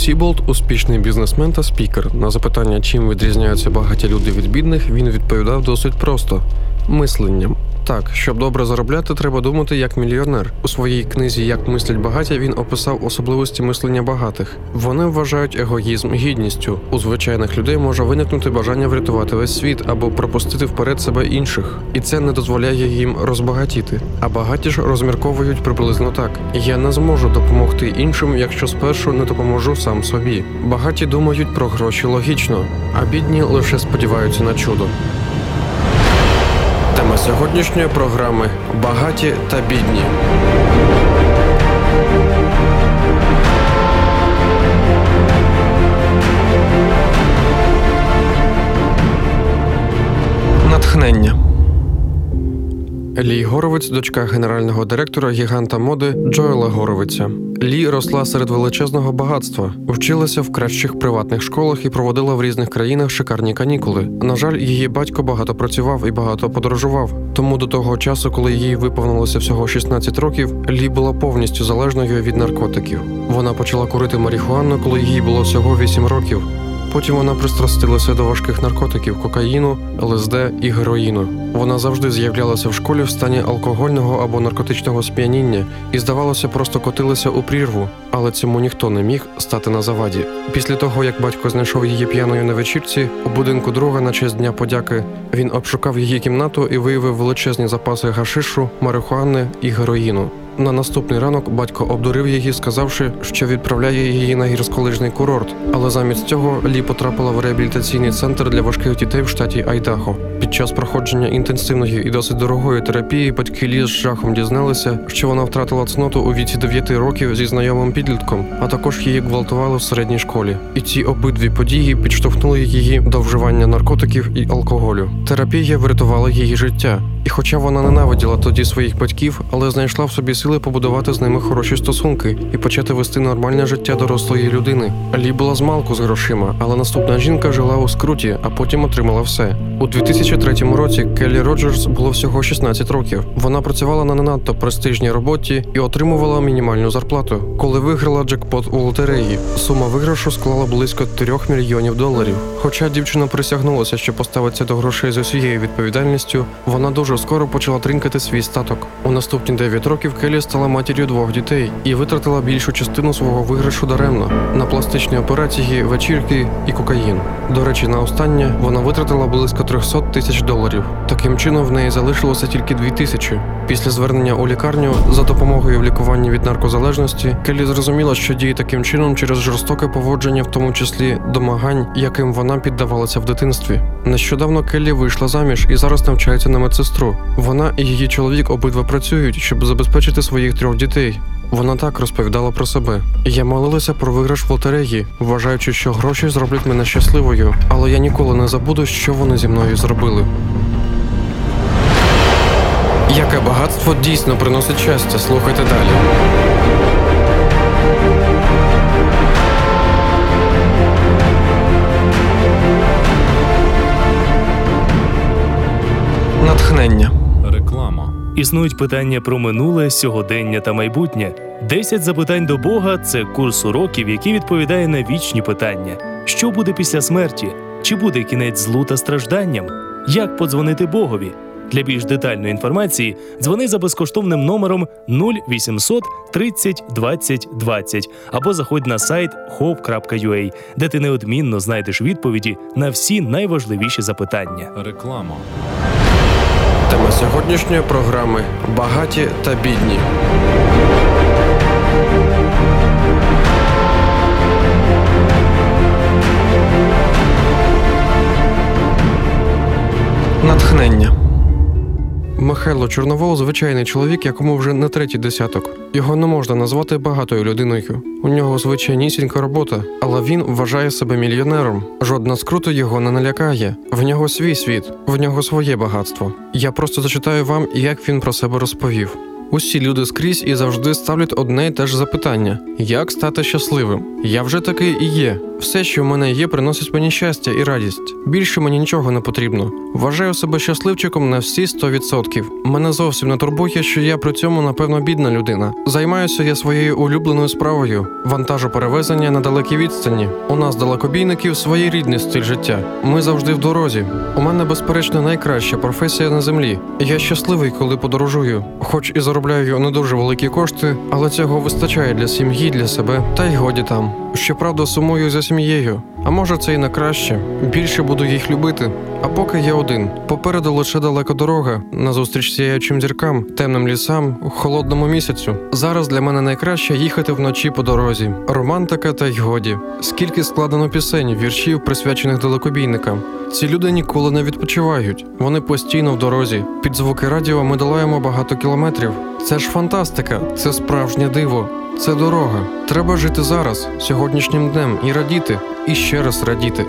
Сіболт успішний бізнесмен та спікер. На запитання, чим відрізняються багаті люди від бідних, він відповідав досить просто мисленням. Так, щоб добре заробляти, треба думати як мільйонер. У своїй книзі Як мислять багаті він описав особливості мислення багатих. Вони вважають егоїзм гідністю. У звичайних людей може виникнути бажання врятувати весь світ або пропустити вперед себе інших, і це не дозволяє їм розбагатіти. А багаті ж розмірковують приблизно так: я не зможу допомогти іншим, якщо спершу не допоможу сам собі. Багаті думають про гроші логічно, а бідні лише сподіваються на чудо. Тема сьогоднішньої програми Багаті та бідні. Натхнення. Лі Горовець, дочка генерального директора гіганта моди Джоела Горовиця. Лі росла серед величезного багатства, вчилася в кращих приватних школах і проводила в різних країнах шикарні канікули. На жаль, її батько багато працював і багато подорожував. Тому до того часу, коли їй виповнилося всього 16 років, Лі була повністю залежною від наркотиків. Вона почала курити марихуану, коли їй було всього 8 років. Потім вона пристрастилася до важких наркотиків кокаїну, ЛСД і героїну. Вона завжди з'являлася в школі в стані алкогольного або наркотичного сп'яніння і, здавалося, просто котилася у прірву, але цьому ніхто не міг стати на заваді. Після того, як батько знайшов її п'яною на вечірці, у будинку друга на честь дня подяки, він обшукав її кімнату і виявив величезні запаси гашишу, марихуани і героїну. На наступний ранок батько обдурив її, сказавши, що відправляє її на гірськолижний курорт. Але замість цього Лі потрапила в реабілітаційний центр для важких дітей в штаті Айдахо. Під час проходження інтенсивної і досить дорогої терапії батьки Лі з жахом дізналися, що вона втратила цноту у віці 9 років зі знайомим підлітком, а також її гвалтували в середній школі. І ці обидві події підштовхнули її до вживання наркотиків і алкоголю. Терапія врятувала її життя. І хоча вона ненавиділа тоді своїх батьків, але знайшла в собі сили побудувати з ними хороші стосунки і почати вести нормальне життя дорослої людини. Лі була з малку з грошима, але наступна жінка жила у скруті, а потім отримала все. У 2003 році Келлі Роджерс було всього 16 років. Вона працювала на не надто престижній роботі і отримувала мінімальну зарплату. Коли виграла джекпот у лотереї, сума виграшу склала близько 3 мільйонів доларів. Хоча дівчина присягнулася, що поставиться до грошей з усією відповідальністю, вона дуже скоро почала тринкати свій статок. У наступні 9 років Келлі стала матір'ю двох дітей і витратила більшу частину свого виграшу даремно на пластичні операції, вечірки і кокаїн. До речі, на останнє вона витратила близько 300 тисяч доларів. Таким чином в неї залишилося тільки 2 тисячі. Після звернення у лікарню за допомогою в лікуванні від наркозалежності Келлі зрозуміла, що діє таким чином через жорстоке поводження, в тому числі домагань, яким вона піддавалася в дитинстві. Нещодавно Келлі вийшла заміж і зараз навчається на медсестру. Вона і її чоловік обидва працюють, щоб забезпечити своїх трьох дітей. Вона так розповідала про себе. Я молилася про виграш в лотереї, вважаючи, що гроші зроблять мене щасливою, але я ніколи не забуду, що вони зі мною зробили. Яке багатство дійсно приносить щастя? Слухайте далі. Натхнення. Реклама. Існують питання про минуле, сьогодення та майбутнє. 10 запитань до Бога це курс уроків, який відповідає на вічні питання: що буде після смерті? Чи буде кінець злу та стражданням? Як подзвонити Богові? Для більш детальної інформації дзвони за безкоштовним номером 0800 30 20 20 або заходь на сайт hope.ua, де ти неодмінно знайдеш відповіді на всі найважливіші запитання. Реклама. Тема сьогоднішньої програми Багаті та бідні. Натхнення. Михайло Чорновол звичайний чоловік, якому вже не третій десяток. Його не можна назвати багатою людиною. У нього звичайнісінька робота, але він вважає себе мільйонером. Жодна скрута його не налякає. В нього свій світ, в нього своє багатство. Я просто зачитаю вам, як він про себе розповів. Усі люди скрізь і завжди ставлять одне й те ж запитання: як стати щасливим? Я вже такий і є. Все, що в мене є, приносить мені щастя і радість. Більше мені нічого не потрібно. Вважаю себе щасливчиком на всі 100%. Мене зовсім не турбує, що я при цьому напевно бідна людина. Займаюся я своєю улюбленою справою вантажоперевезення на далекій відстані. У нас далекобійників своєрідний стиль життя. Ми завжди в дорозі. У мене, безперечно, найкраща професія на землі. Я щасливий, коли подорожую, хоч і заробляю не дуже великі кошти, але цього вистачає для сім'ї, для себе, та й годі там. Щоправда, сумую за сім'єю. А може, це і на краще. Більше буду їх любити. А поки я один. Попереду лише далека дорога, назустріч сіяючим зіркам, темним лісам, холодному місяцю. Зараз для мене найкраще їхати вночі по дорозі. Романтика та й годі. Скільки складено пісень, віршів, присвячених далекобійникам. Ці люди ніколи не відпочивають. Вони постійно в дорозі. Під звуки радіо ми долаємо багато кілометрів. Це ж фантастика, це справжнє диво. Це дорога. Треба жити зараз, сьогоднішнім днем, і радіти, і ще раз радіти.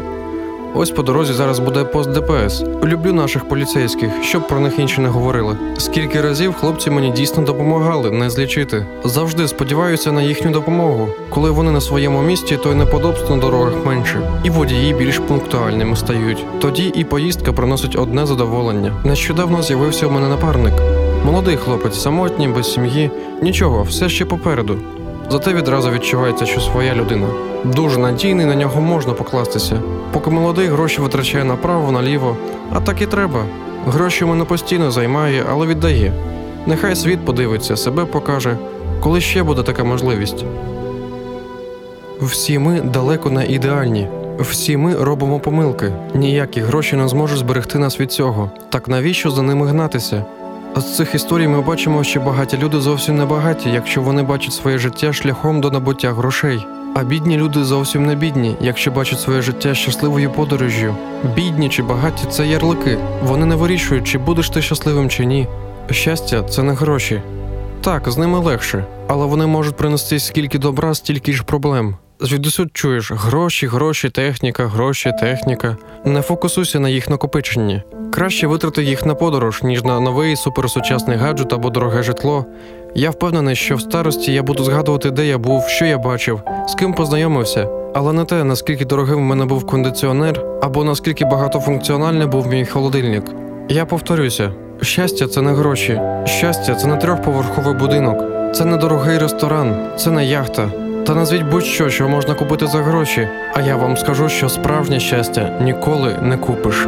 Ось по дорозі зараз буде пост ДПС. Люблю наших поліцейських, щоб про них інші не говорили. Скільки разів хлопці мені дійсно допомагали не злічити. Завжди сподіваюся на їхню допомогу. Коли вони на своєму місці, то й неподобств на дорогах менше, і водії більш пунктуальними стають. Тоді і поїздка приносить одне задоволення. Нещодавно з'явився у мене напарник. Молодий хлопець, самотній, без сім'ї. Нічого, все ще попереду. Зате відразу відчувається, що своя людина. Дуже надійний, на нього можна покластися. Поки молодий гроші витрачає направо, наліво, а так і треба. Гроші мене постійно займає, але віддає. Нехай світ подивиться, себе покаже, коли ще буде така можливість. Всі ми далеко не ідеальні. Всі ми робимо помилки. Ніякі гроші не зможуть зберегти нас від цього. Так навіщо за ними гнатися? А з цих історій ми бачимо, що багаті люди зовсім не багаті, якщо вони бачать своє життя шляхом до набуття грошей. А бідні люди зовсім не бідні, якщо бачать своє життя щасливою подорожжю. Бідні чи багаті це ярлики. Вони не вирішують, чи будеш ти щасливим чи ні. Щастя це не гроші. Так, з ними легше, але вони можуть принести скільки добра, стільки ж проблем. Звідусюд чуєш гроші, гроші, техніка, гроші, техніка. Не фокусуйся на їх накопиченні. Краще витрати їх на подорож, ніж на новий суперсучасний гаджет або дороге житло. Я впевнений, що в старості я буду згадувати, де я був, що я бачив, з ким познайомився, але не те, наскільки дорогим в мене був кондиціонер, або наскільки багатофункціональний був мій холодильник. Я повторюся: щастя це не гроші, щастя це не трьохповерховий будинок, це не дорогий ресторан, це не яхта. Та назвіть будь-що, що можна купити за гроші. А я вам скажу, що справжнє щастя ніколи не купиш.